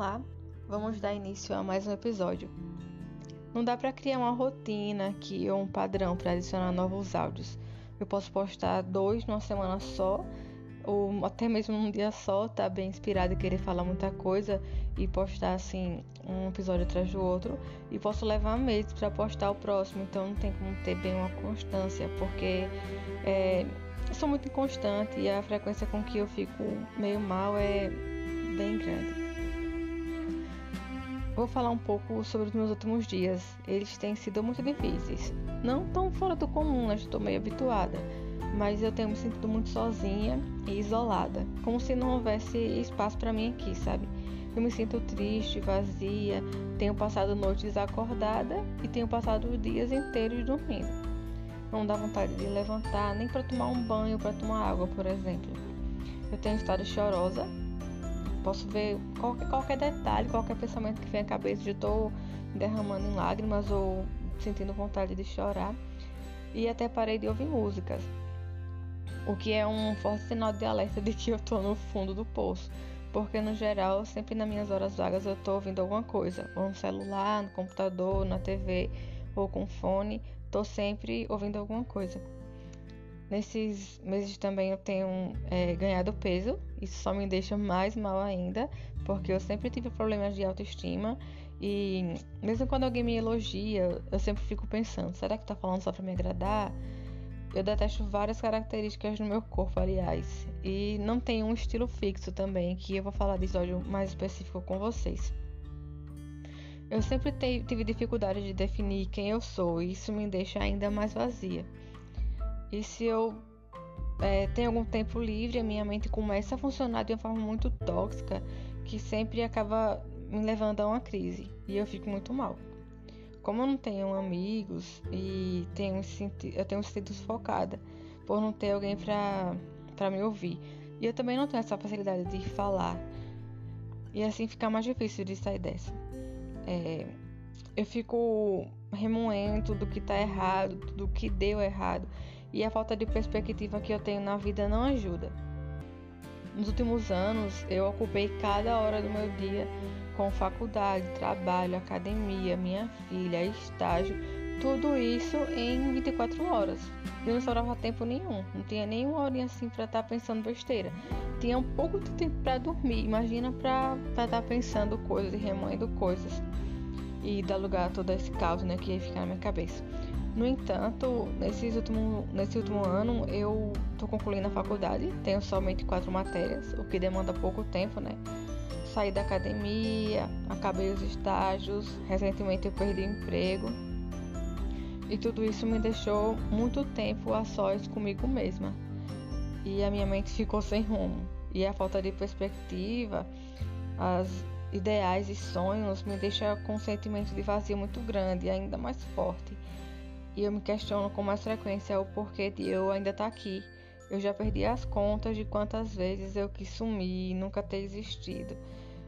Olá, vamos dar início a mais um episódio. Não dá para criar uma rotina aqui ou um padrão para adicionar novos áudios. Eu posso postar dois numa semana só, ou até mesmo num dia só, tá bem inspirado e querer falar muita coisa e postar assim um episódio atrás do outro. E posso levar meses para postar o próximo, então não tem como ter bem uma constância, porque é, eu sou muito inconstante e a frequência com que eu fico meio mal é bem grande. Vou falar um pouco sobre os meus últimos dias. Eles têm sido muito difíceis. Não tão fora do comum, né? Estou meio habituada. Mas eu tenho me sentido muito sozinha e isolada. Como se não houvesse espaço para mim aqui, sabe? Eu me sinto triste, vazia. Tenho passado noites desacordada e tenho passado dias inteiros dormindo. Não dá vontade de levantar, nem para tomar um banho, para tomar água, por exemplo. Eu tenho estado chorosa Posso ver qualquer, qualquer detalhe, qualquer pensamento que vem à cabeça de estou derramando em lágrimas ou sentindo vontade de chorar. E até parei de ouvir músicas. O que é um forte sinal de alerta de que eu estou no fundo do poço. Porque no geral, sempre nas minhas horas vagas eu estou ouvindo alguma coisa. Ou no celular, no computador, na TV ou com fone. Estou sempre ouvindo alguma coisa. Nesses meses também eu tenho é, ganhado peso, isso só me deixa mais mal ainda, porque eu sempre tive problemas de autoestima e mesmo quando alguém me elogia, eu sempre fico pensando: será que tá falando só pra me agradar? Eu detesto várias características no meu corpo, aliás, e não tenho um estilo fixo também, que eu vou falar de episódio mais específico com vocês. Eu sempre tive dificuldade de definir quem eu sou, e isso me deixa ainda mais vazia. E se eu é, tenho algum tempo livre, a minha mente começa a funcionar de uma forma muito tóxica que sempre acaba me levando a uma crise e eu fico muito mal. Como eu não tenho amigos e tenho eu tenho sentido sufocada por não ter alguém para me ouvir. E eu também não tenho essa facilidade de falar. E assim fica mais difícil de sair dessa. É, eu fico remoendo do que tá errado, do que deu errado e a falta de perspectiva que eu tenho na vida não ajuda. Nos últimos anos, eu ocupei cada hora do meu dia com faculdade, trabalho, academia, minha filha, estágio, tudo isso em 24 horas. E não sobrava tempo nenhum, não tinha nenhuma horinha assim para estar tá pensando besteira. Tinha um pouco de tempo para dormir, imagina para estar tá pensando coisas e remoendo coisas e dar lugar a todo esse caos né, que ia ficar na minha cabeça. No entanto, nesse último, nesse último ano eu estou concluindo a faculdade, tenho somente quatro matérias, o que demanda pouco tempo, né? Saí da academia, acabei os estágios, recentemente eu perdi o emprego. E tudo isso me deixou muito tempo a sós comigo mesma. E a minha mente ficou sem rumo. E a falta de perspectiva, as ideais e sonhos me deixa com um sentimento de vazio muito grande e ainda mais forte. E eu me questiono com mais frequência o porquê de eu ainda estar tá aqui. Eu já perdi as contas de quantas vezes eu quis sumir e nunca ter existido.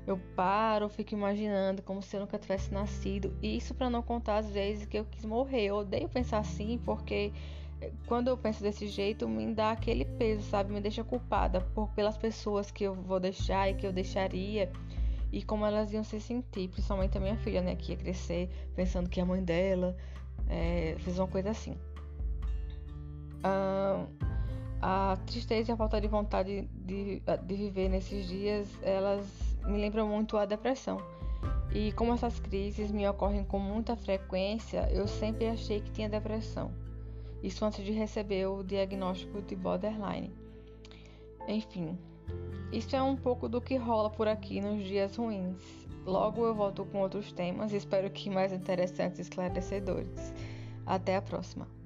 Eu paro, fico imaginando como se eu nunca tivesse nascido. E isso para não contar as vezes que eu quis morrer. Eu odeio pensar assim porque eh, quando eu penso desse jeito me dá aquele peso, sabe? Me deixa culpada por pelas pessoas que eu vou deixar e que eu deixaria e como elas iam se sentir, principalmente a minha filha, né, que ia crescer pensando que a mãe dela é, fez uma coisa assim. Ah, a tristeza e a falta de vontade de, de viver nesses dias, elas me lembram muito a depressão. E como essas crises me ocorrem com muita frequência, eu sempre achei que tinha depressão. Isso antes de receber o diagnóstico de borderline. Enfim, isso é um pouco do que rola por aqui nos dias ruins. Logo eu volto com outros temas espero que mais interessantes e esclarecedores. Até a próxima!